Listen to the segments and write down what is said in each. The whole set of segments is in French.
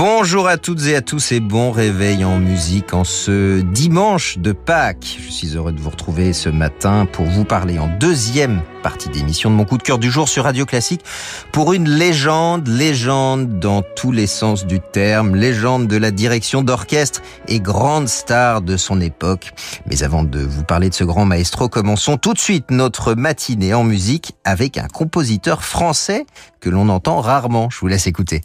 Bonjour à toutes et à tous et bon réveil en musique en ce dimanche de Pâques. Je suis heureux de vous retrouver ce matin pour vous parler en deuxième partie d'émission de mon coup de cœur du jour sur Radio Classique pour une légende, légende dans tous les sens du terme, légende de la direction d'orchestre et grande star de son époque. Mais avant de vous parler de ce grand maestro, commençons tout de suite notre matinée en musique avec un compositeur français que l'on entend rarement. Je vous laisse écouter.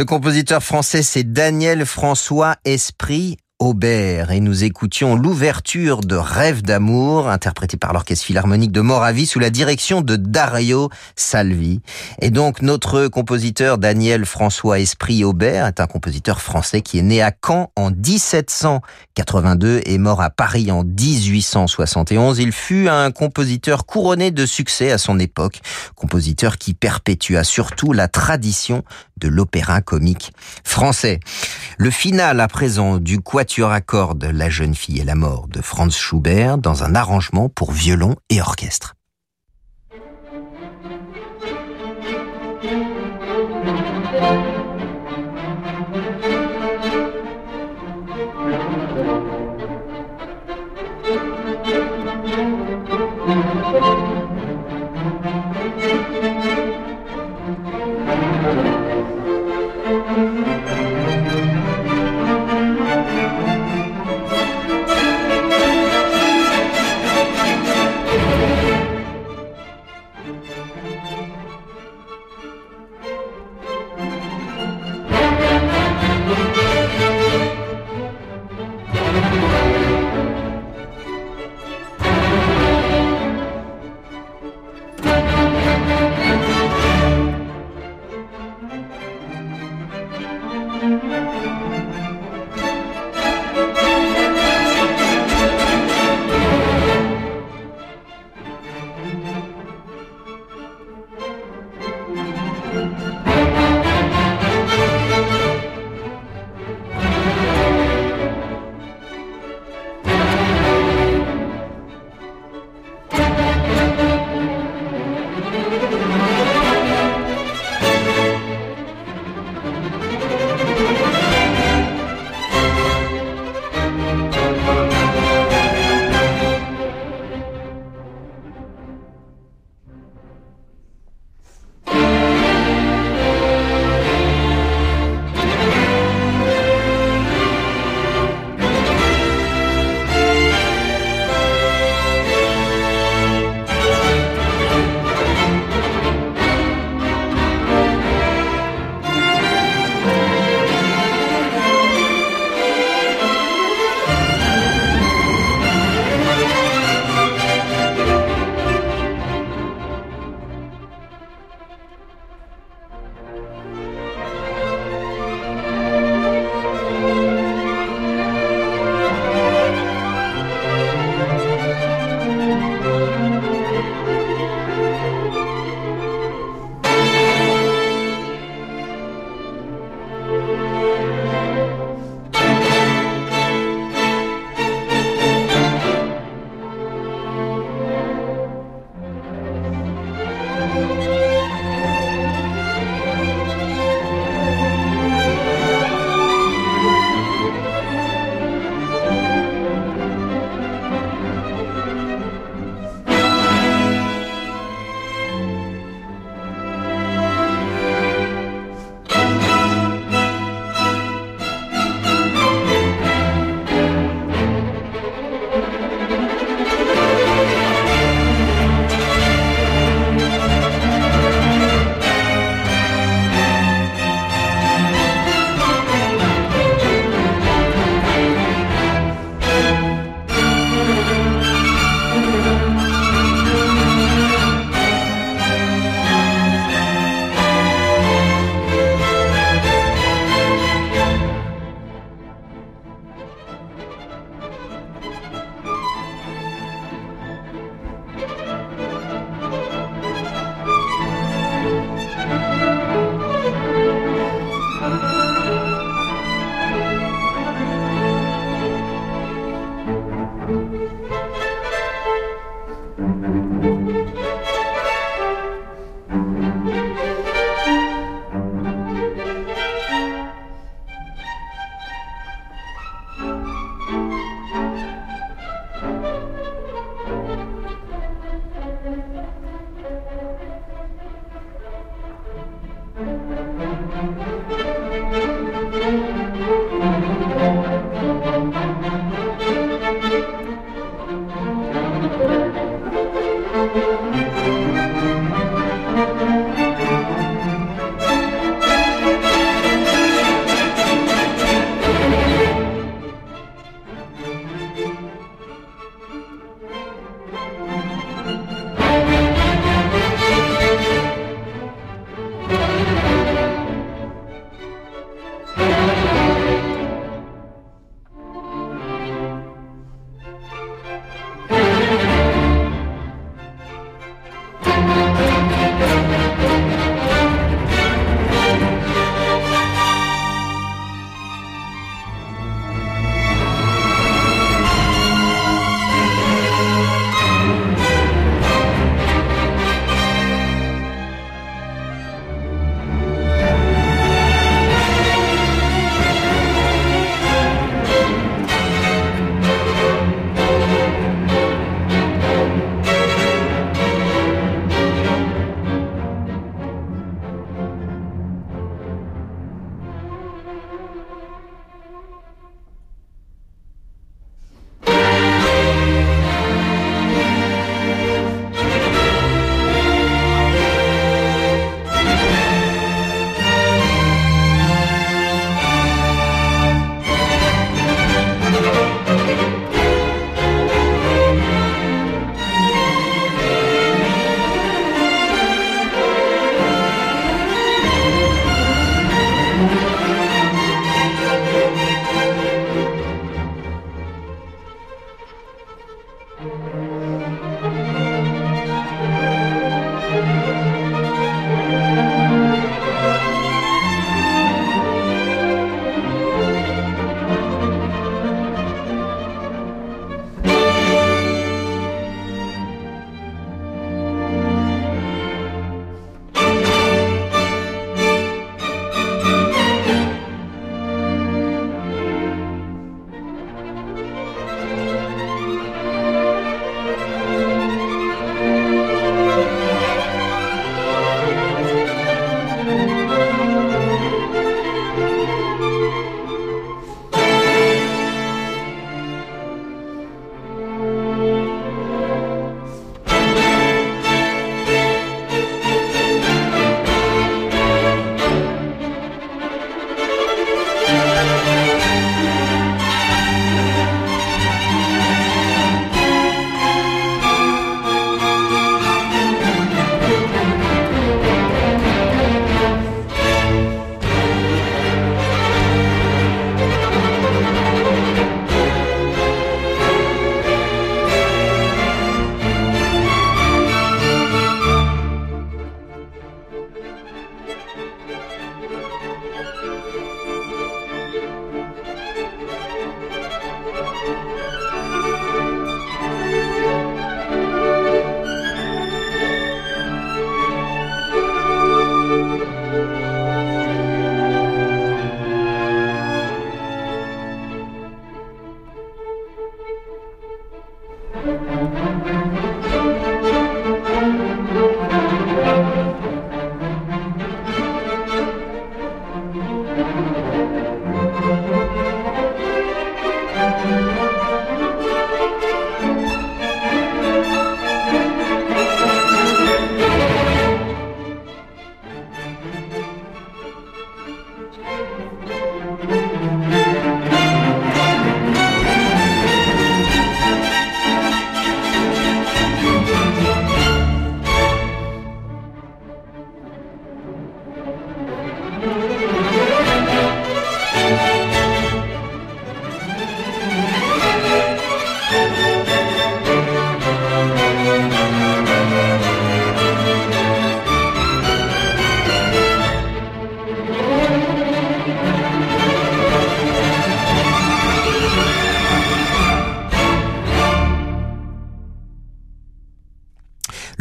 Ce compositeur français, c'est Daniel François Esprit Aubert et nous écoutions l'ouverture de Rêve d'amour interprété par l'Orchestre Philharmonique de Moravie sous la direction de Dario Salvi. Et donc notre compositeur Daniel François Esprit Aubert est un compositeur français qui est né à Caen en 1782 et mort à Paris en 1871. Il fut un compositeur couronné de succès à son époque, compositeur qui perpétua surtout la tradition de l'opéra comique français. Le final à présent du quatuor à cordes La jeune fille et la mort de Franz Schubert dans un arrangement pour violon et orchestre.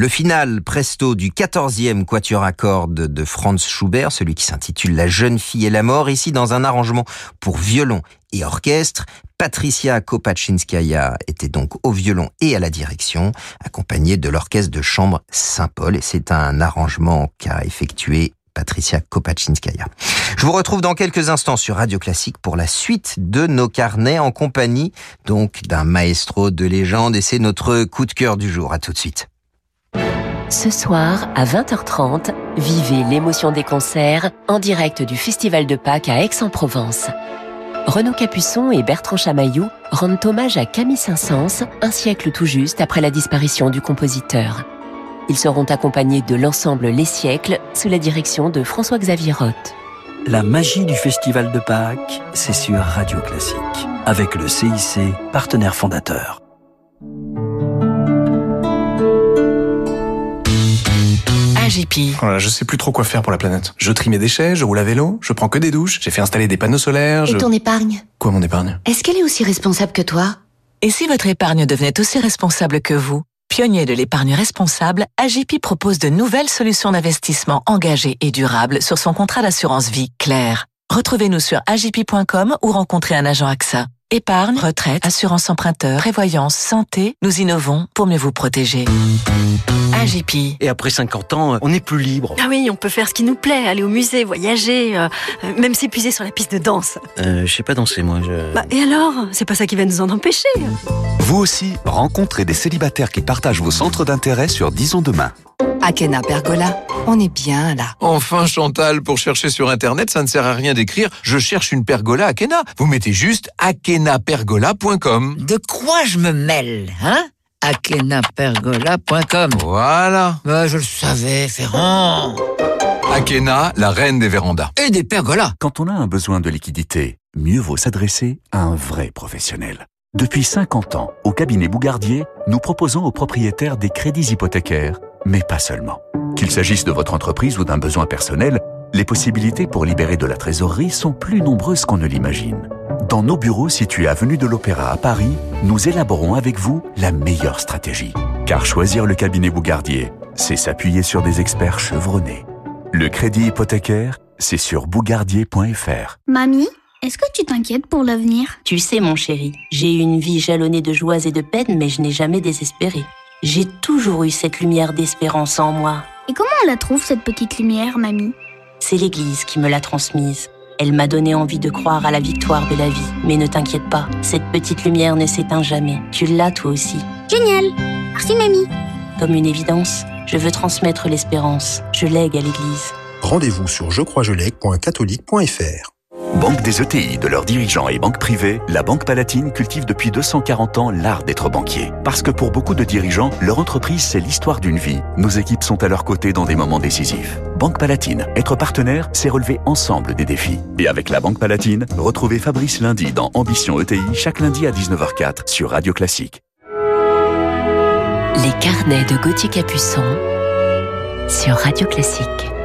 Final presto du 14e quatuor à cordes de Franz Schubert, celui qui s'intitule La jeune fille et la mort, ici dans un arrangement pour violon et orchestre. Patricia Kopachinskaya était donc au violon et à la direction, accompagnée de l'orchestre de chambre Saint-Paul, et c'est un arrangement qu'a effectué Patricia Kopachinskaya. Je vous retrouve dans quelques instants sur Radio Classique pour la suite de nos carnets en compagnie donc d'un maestro de légende et c'est notre coup de cœur du jour. À tout de suite. Ce soir, à 20h30, vivez l'émotion des concerts en direct du Festival de Pâques à Aix-en-Provence. Renaud Capuçon et Bertrand Chamaillou rendent hommage à Camille Saint-Saëns, un siècle tout juste après la disparition du compositeur. Ils seront accompagnés de l'ensemble Les Siècles sous la direction de François-Xavier Roth. La magie du Festival de Pâques, c'est sur Radio Classique, avec le CIC, partenaire fondateur. AGP. Voilà, je sais plus trop quoi faire pour la planète. Je trie mes déchets, je roule à vélo, je prends que des douches, j'ai fait installer des panneaux solaires, je... Et ton épargne? Quoi mon épargne? Est-ce qu'elle est aussi responsable que toi? Et si votre épargne devenait aussi responsable que vous? Pionnier de l'épargne responsable, AGP propose de nouvelles solutions d'investissement engagées et durables sur son contrat d'assurance vie clair. Retrouvez-nous sur agp.com ou rencontrez un agent AXA. Épargne, retraite, assurance emprunteur, prévoyance, santé, nous innovons pour mieux vous protéger. AGP. Et après 50 ans, on n'est plus libre. Ah oui, on peut faire ce qui nous plaît, aller au musée, voyager, euh, même s'épuiser sur la piste de danse. Euh, je sais pas danser, moi. Je... Bah, et alors? C'est pas ça qui va nous en empêcher. Vous aussi, rencontrez des célibataires qui partagent vos centres d'intérêt sur Disons Demain. Akena Pergola, on est bien là. Enfin Chantal, pour chercher sur internet, ça ne sert à rien d'écrire « Je cherche une pergola Akena ». Vous mettez juste akenapergola.com. De quoi je me mêle, hein? akenapergola.com. Voilà. Bah, je le savais, Ferrand. Akena, la reine des vérandas. Et des pergolas. Quand on a un besoin de liquidité, mieux vaut s'adresser à un vrai professionnel. Depuis 50 ans, au cabinet Bougardier, nous proposons aux propriétaires des crédits hypothécaires, mais pas seulement. Qu'il s'agisse de votre entreprise ou d'un besoin personnel, les possibilités pour libérer de la trésorerie sont plus nombreuses qu'on ne l'imagine. Dans nos bureaux situés avenue de l'Opéra à Paris, nous élaborons avec vous la meilleure stratégie. Car choisir le cabinet Bougardier, c'est s'appuyer sur des experts chevronnés. Le crédit hypothécaire, c'est sur bougardier.fr. Mamie est-ce que tu t'inquiètes pour l'avenir? Tu sais, mon chéri, j'ai eu une vie jalonnée de joies et de peines, mais je n'ai jamais désespéré. J'ai toujours eu cette lumière d'espérance en moi. Et comment on la trouve, cette petite lumière, mamie? C'est l'Église qui me l'a transmise. Elle m'a donné envie de croire à la victoire de la vie. Mais ne t'inquiète pas, cette petite lumière ne s'éteint jamais. Tu l'as toi aussi. Génial Merci, mamie Comme une évidence, je veux transmettre l'espérance. Je lègue à l'Église. Rendez-vous sur jecroisjelègue.catholique.fr Banque des ETI, de leurs dirigeants et banques privées, la Banque Palatine cultive depuis 240 ans l'art d'être banquier. Parce que pour beaucoup de dirigeants, leur entreprise, c'est l'histoire d'une vie. Nos équipes sont à leur côté dans des moments décisifs. Banque Palatine, être partenaire, c'est relever ensemble des défis. Et avec la Banque Palatine, retrouvez Fabrice lundi dans Ambition ETI, chaque lundi à 19h04 sur Radio Classique. Les carnets de Gauthier Capuçon sur Radio Classique.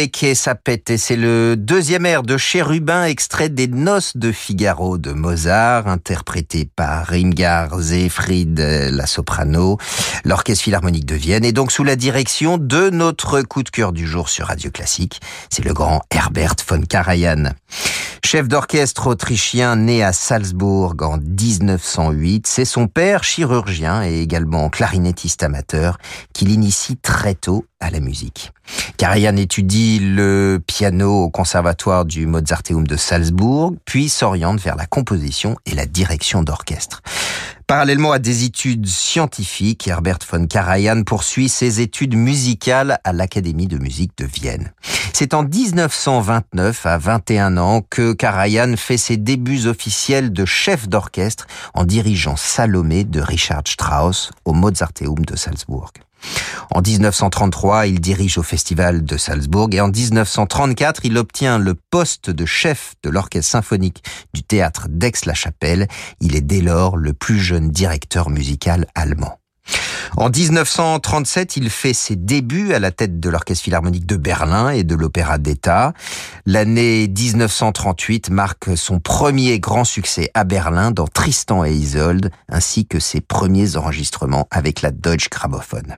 Voeke Sapete, c'est le deuxième air de Chérubin extrait des Noces de Figaro de Mozart, interprété par Rimgard Zefried, la soprano, l'Orchestre Philharmonique de Vienne, et donc sous la direction de notre coup de cœur du jour sur Radio Classique, c'est le grand Herbert von Karajan. Chef d'orchestre autrichien né à Salzbourg en 1908, c'est son père, chirurgien et également clarinettiste amateur, qui l'initie très tôt à la musique. Karajan étudie le piano au conservatoire du Mozarteum de Salzbourg, puis s'oriente vers la composition et la direction d'orchestre. Parallèlement à des études scientifiques, Herbert von Karajan poursuit ses études musicales à l'Académie de musique de Vienne. C'est en 1929, à 21 ans, que Karajan fait ses débuts officiels de chef d'orchestre en dirigeant Salomé de Richard Strauss au Mozarteum de Salzbourg. En 1933, il dirige au Festival de Salzbourg et en 1934, il obtient le poste de chef de l'orchestre symphonique du théâtre d'Aix-la-Chapelle. Il est dès lors le plus jeune directeur musical allemand. En 1937, il fait ses débuts à la tête de l'Orchestre Philharmonique de Berlin et de l'Opéra d'État. L'année 1938 marque son premier grand succès à Berlin dans Tristan et Isolde, ainsi que ses premiers enregistrements avec la Deutsche Grammophon.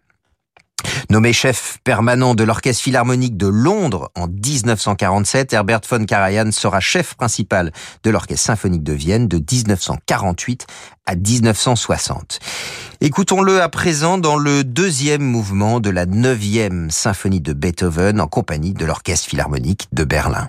Nommé chef permanent de l'Orchestre Philharmonique de Londres en 1947, Herbert von Karajan sera chef principal de l'Orchestre Symphonique de Vienne de 1948 à 1960. Écoutons-le à présent dans le deuxième mouvement de la neuvième symphonie de Beethoven en compagnie de l'Orchestre Philharmonique de Berlin.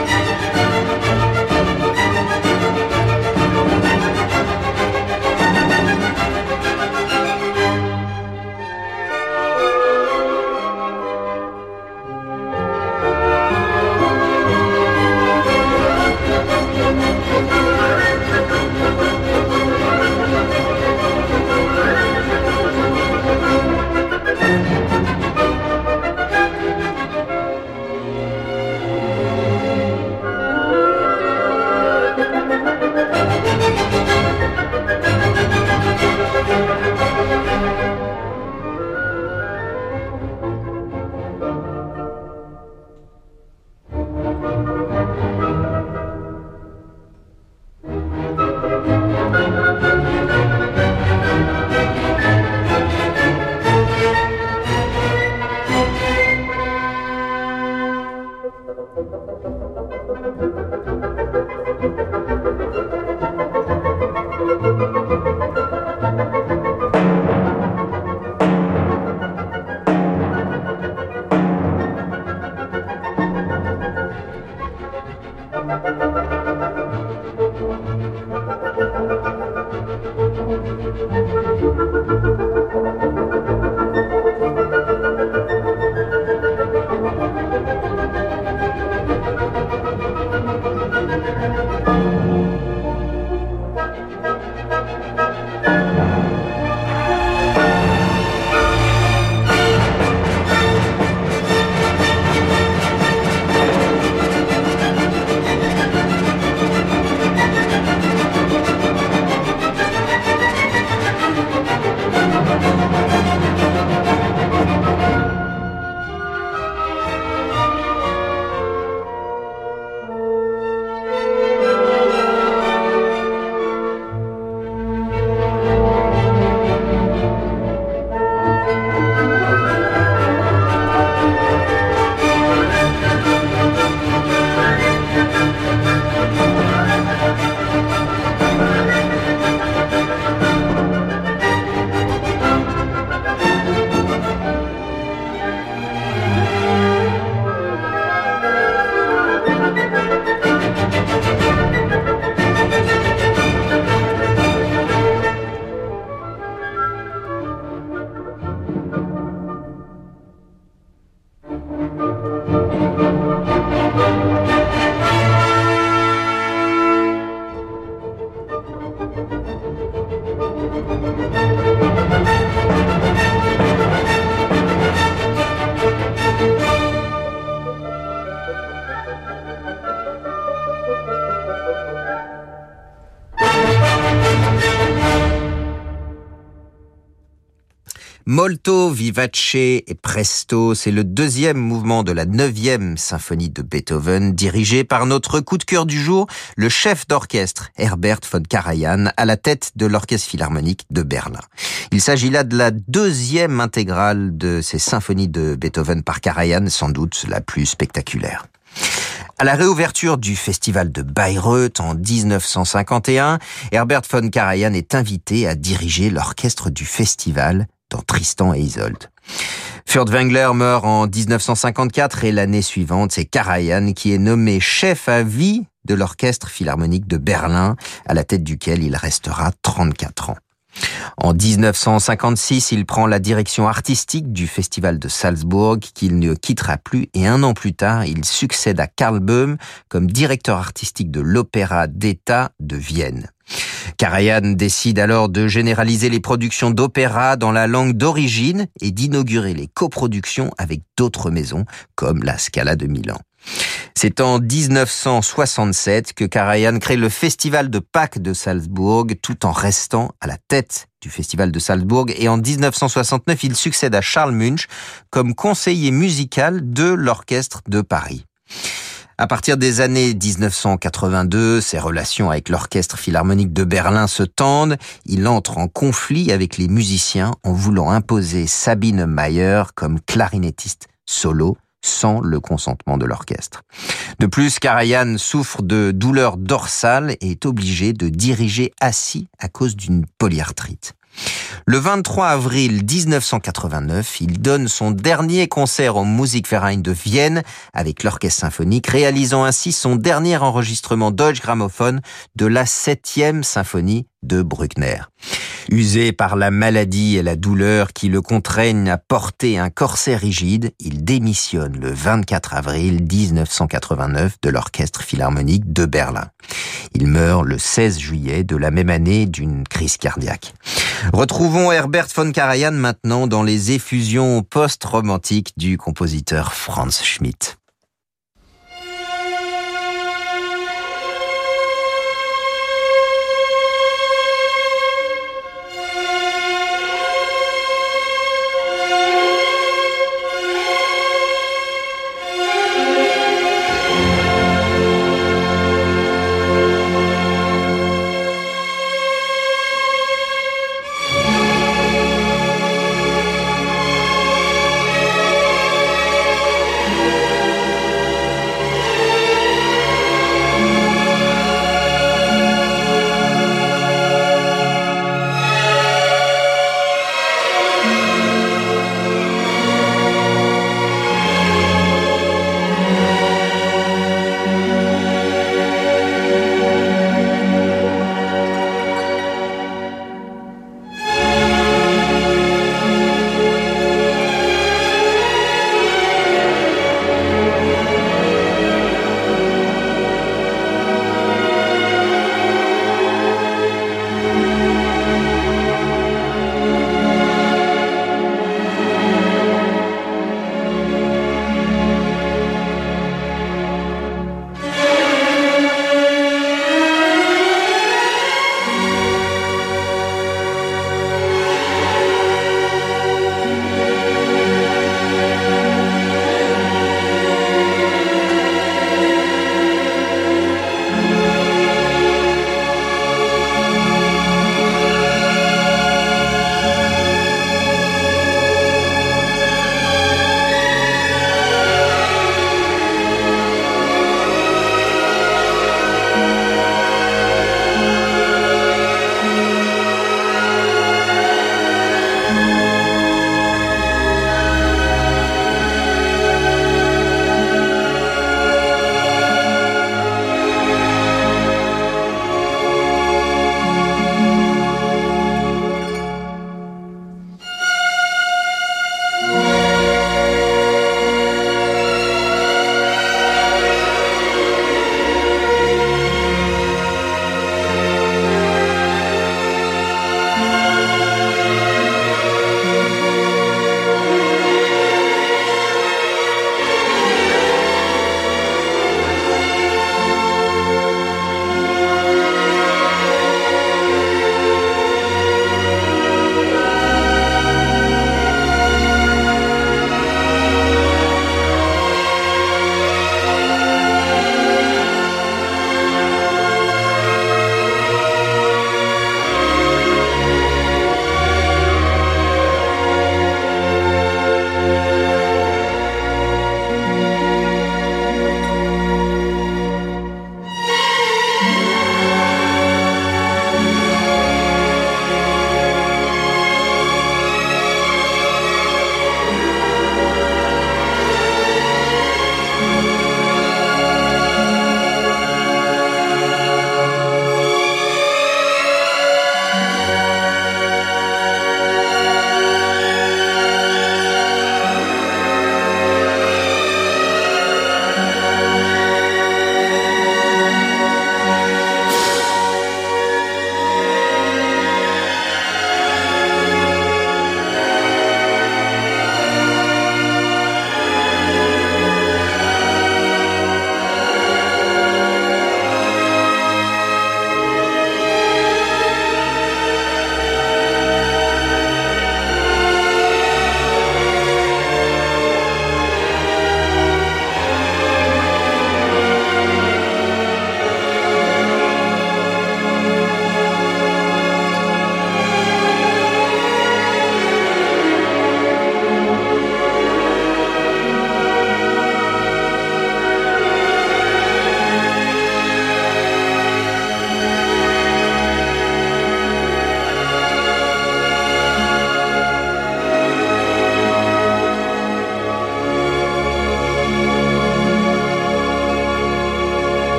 Molto, Vivace et Presto, c'est le deuxième mouvement de la neuvième symphonie de Beethoven, dirigé par notre coup de cœur du jour, le chef d'orchestre Herbert von Karajan, à la tête de l'Orchestre Philharmonique de Berlin. Il s'agit là de la deuxième intégrale de ces symphonies de Beethoven par Karajan, sans doute la plus spectaculaire. À la réouverture du festival de Bayreuth en 1951, Herbert von Karajan est invité à diriger l'orchestre du festival dans Tristan et Isolde. Furtwängler meurt en 1954 et l'année suivante, c'est Karajan qui est nommé chef à vie de l'orchestre philharmonique de Berlin, à la tête duquel il restera 34 ans. En 1956, il prend la direction artistique du festival de Salzbourg qu'il ne quittera plus et un an plus tard, il succède à Karl Böhm comme directeur artistique de l'Opéra d'État de Vienne. Karajan décide alors de généraliser les productions d'opéra dans la langue d'origine et d'inaugurer les coproductions avec d'autres maisons comme la Scala de Milan. C'est en 1967 que Karajan crée le Festival de Pâques de Salzbourg tout en restant à la tête du Festival de Salzbourg et en 1969 il succède à Charles Munch comme conseiller musical de l'Orchestre de Paris. À partir des années 1982, ses relations avec l'Orchestre Philharmonique de Berlin se tendent. Il entre en conflit avec les musiciens en voulant imposer Sabine Mayer comme clarinettiste solo sans le consentement de l'orchestre. De plus, Karajan souffre de douleurs dorsales et est obligé de diriger assis à cause d'une polyarthrite. Le 23 avril 1989, il donne son dernier concert au Musikverein de Vienne avec l'orchestre symphonique, réalisant ainsi son dernier enregistrement Deutsche Grammophon de la septième symphonie de Bruckner. Usé par la maladie et la douleur qui le contraignent à porter un corset rigide, il démissionne le 24 avril 1989 de l'Orchestre Philharmonique de Berlin. Il meurt le 16 juillet de la même année d'une crise cardiaque. Retrouvons Herbert von Karajan maintenant dans les effusions post-romantiques du compositeur Franz Schmidt.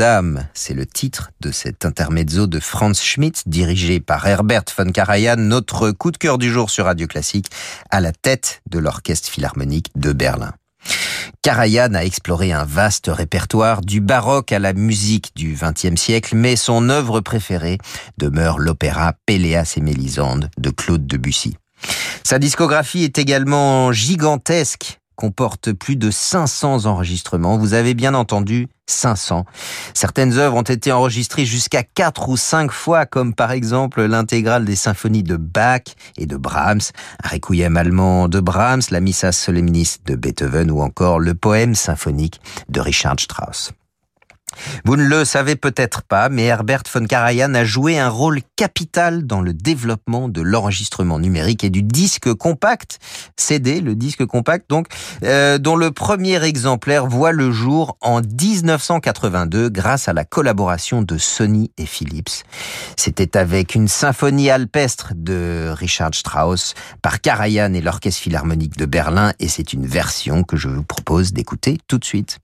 Notre-Dame, c'est le titre de cet intermezzo de Franz Schmidt, dirigé par Herbert von Karajan, notre coup de cœur du jour sur Radio Classique, à la tête de l'Orchestre Philharmonique de Berlin. Karajan a exploré un vaste répertoire du baroque à la musique du XXe siècle, mais son œuvre préférée demeure l'opéra Péléas et Mélisande de Claude Debussy. Sa discographie est également gigantesque, comporte plus de 500 enregistrements. Vous avez bien entendu 500. Certaines œuvres ont été enregistrées jusqu'à 4 ou 5 fois, comme par exemple l'intégrale des symphonies de Bach et de Brahms, un requiem allemand de Brahms, la Missa Solemnis de Beethoven ou encore le poème symphonique de Richard Strauss. Vous ne le savez peut-être pas, mais Herbert von Karajan a joué un rôle capital dans le développement de l'enregistrement numérique et du disque compact, CD, le disque compact, donc, euh, dont le premier exemplaire voit le jour en 1982 grâce à la collaboration de Sony et Philips. C'était avec une symphonie alpestre de Richard Strauss par Karajan et l'Orchestre Philharmonique de Berlin et c'est une version que je vous propose d'écouter tout de suite.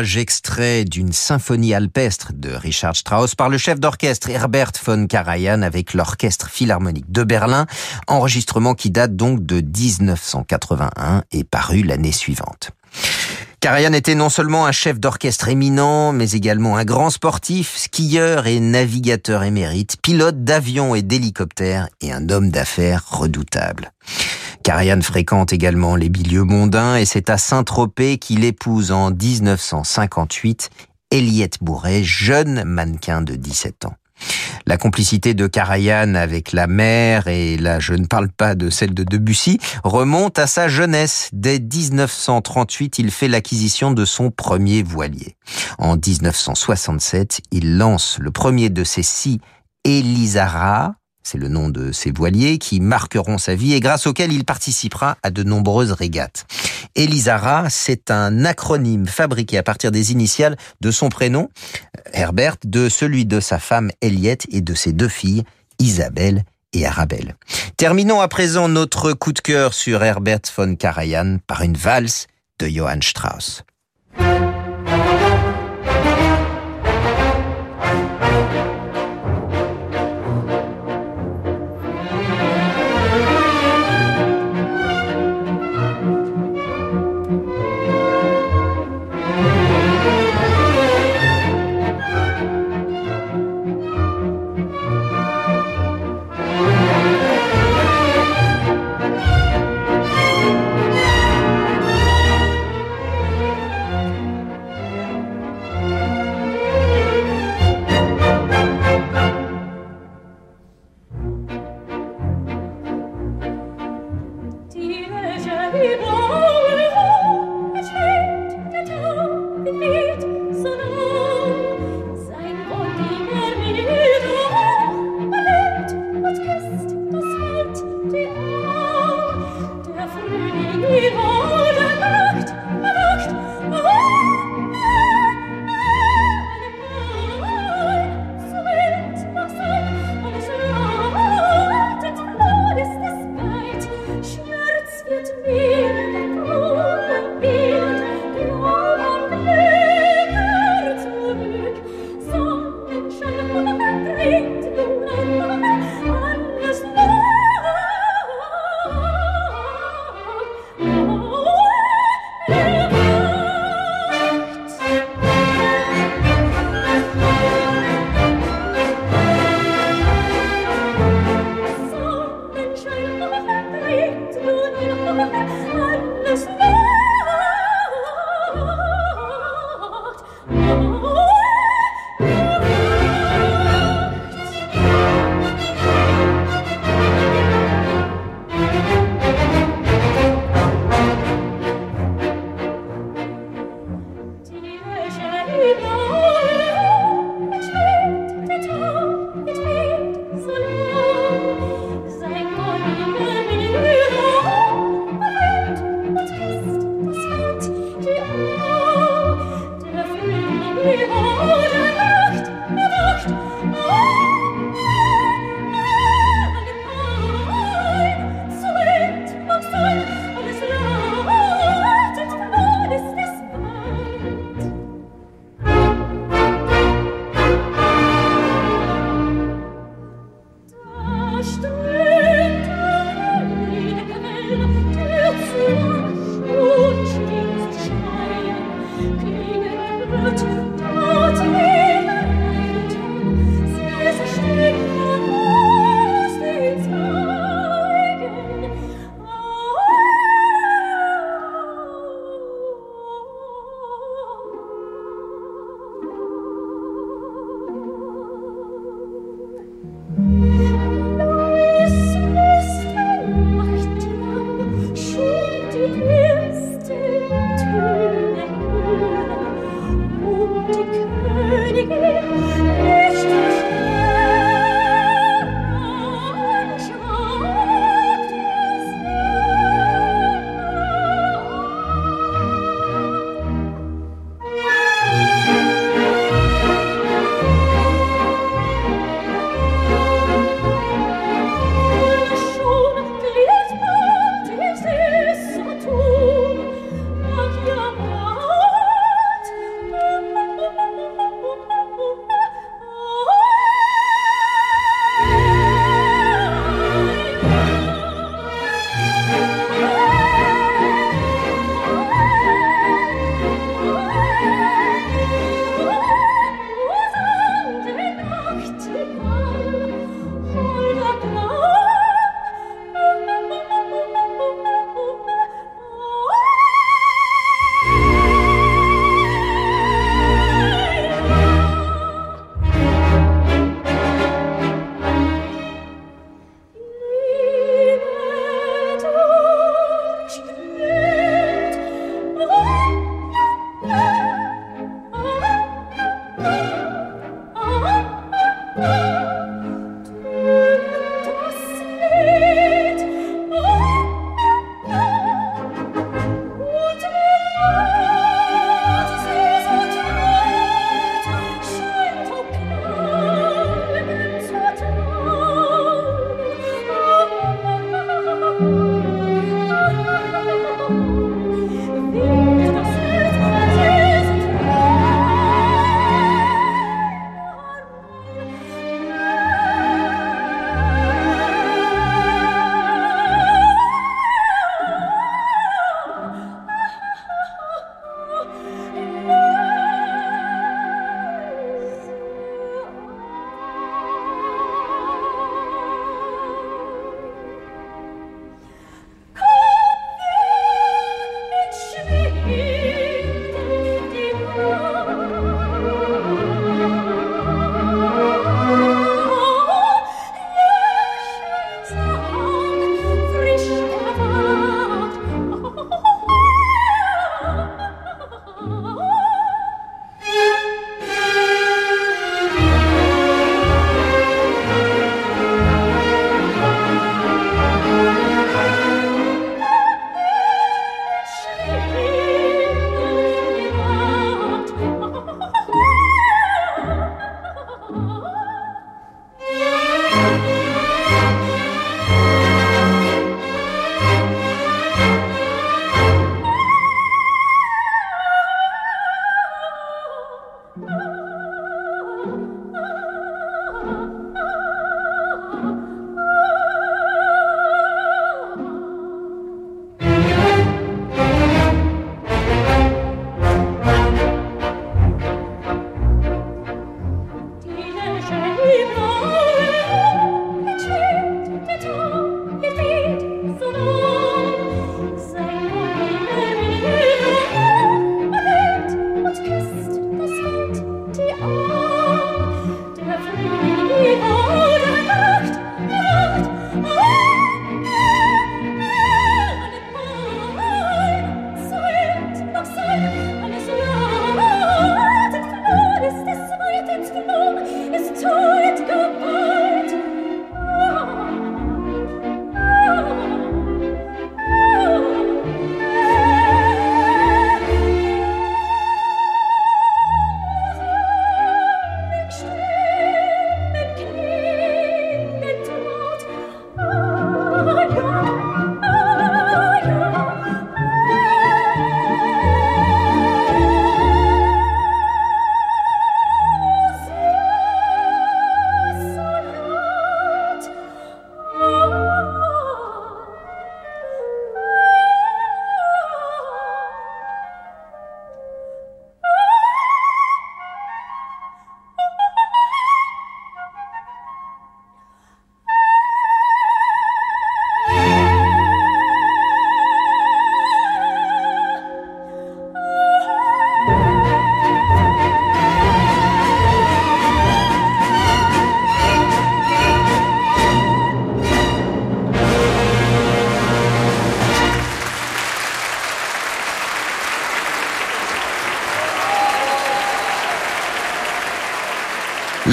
Extrait d'une symphonie alpestre de Richard Strauss par le chef d'orchestre Herbert von Karajan avec l'Orchestre Philharmonique de Berlin, enregistrement qui date donc de 1981 et paru l'année suivante. Karajan était non seulement un chef d'orchestre éminent, mais également un grand sportif, skieur et navigateur émérite, pilote d'avions et d'hélicoptères et un homme d'affaires redoutable. Karajan fréquente également les milieux mondains et c'est à Saint-Tropez qu'il épouse en 1958 Eliette Bourret, jeune mannequin de 17 ans. La complicité de Karajan avec la mère, et là je ne parle pas de celle de Debussy, remonte à sa jeunesse. Dès 1938, il fait l'acquisition de son premier voilier. En 1967, il lance le premier de ses six Elisara, c'est le nom de ces voiliers qui marqueront sa vie et grâce auxquels il participera à de nombreuses régates. Elisara, c'est un acronyme fabriqué à partir des initiales de son prénom, Herbert, de celui de sa femme Eliette et de ses deux filles, Isabelle et Arabelle. Terminons à présent notre coup de cœur sur Herbert von Karajan par une valse de Johann Strauss.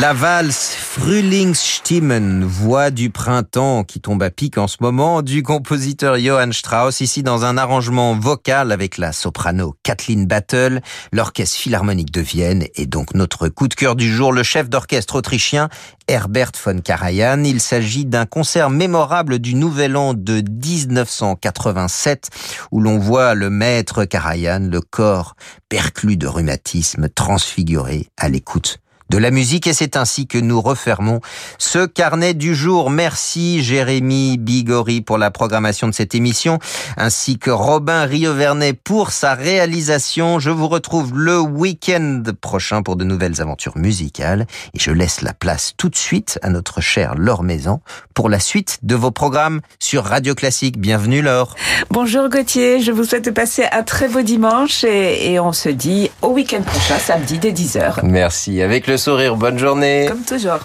La valse Frühlingsstimmen, voix du printemps qui tombe à pic en ce moment, du compositeur Johann Strauss, ici dans un arrangement vocal avec la soprano Kathleen Battle, l'orchestre philharmonique de Vienne et donc notre coup de cœur du jour, le chef d'orchestre autrichien Herbert von Karajan. Il s'agit d'un concert mémorable du Nouvel An de 1987 où l'on voit le maître Karajan, le corps perclus de rhumatisme, transfiguré à l'écoute de la musique et c'est ainsi que nous refermons ce carnet du jour. Merci Jérémy Bigori pour la programmation de cette émission ainsi que Robin Riovernet pour sa réalisation. Je vous retrouve le week-end prochain pour de nouvelles aventures musicales et je laisse la place tout de suite à notre chère Laure Maison pour la suite de vos programmes sur Radio Classique. Bienvenue Laure. Bonjour Gauthier, je vous souhaite de passer un très beau dimanche et, et on se dit au week-end prochain, samedi dès 10h. Merci. Avec le sourire. Bonne journée. Comme toujours.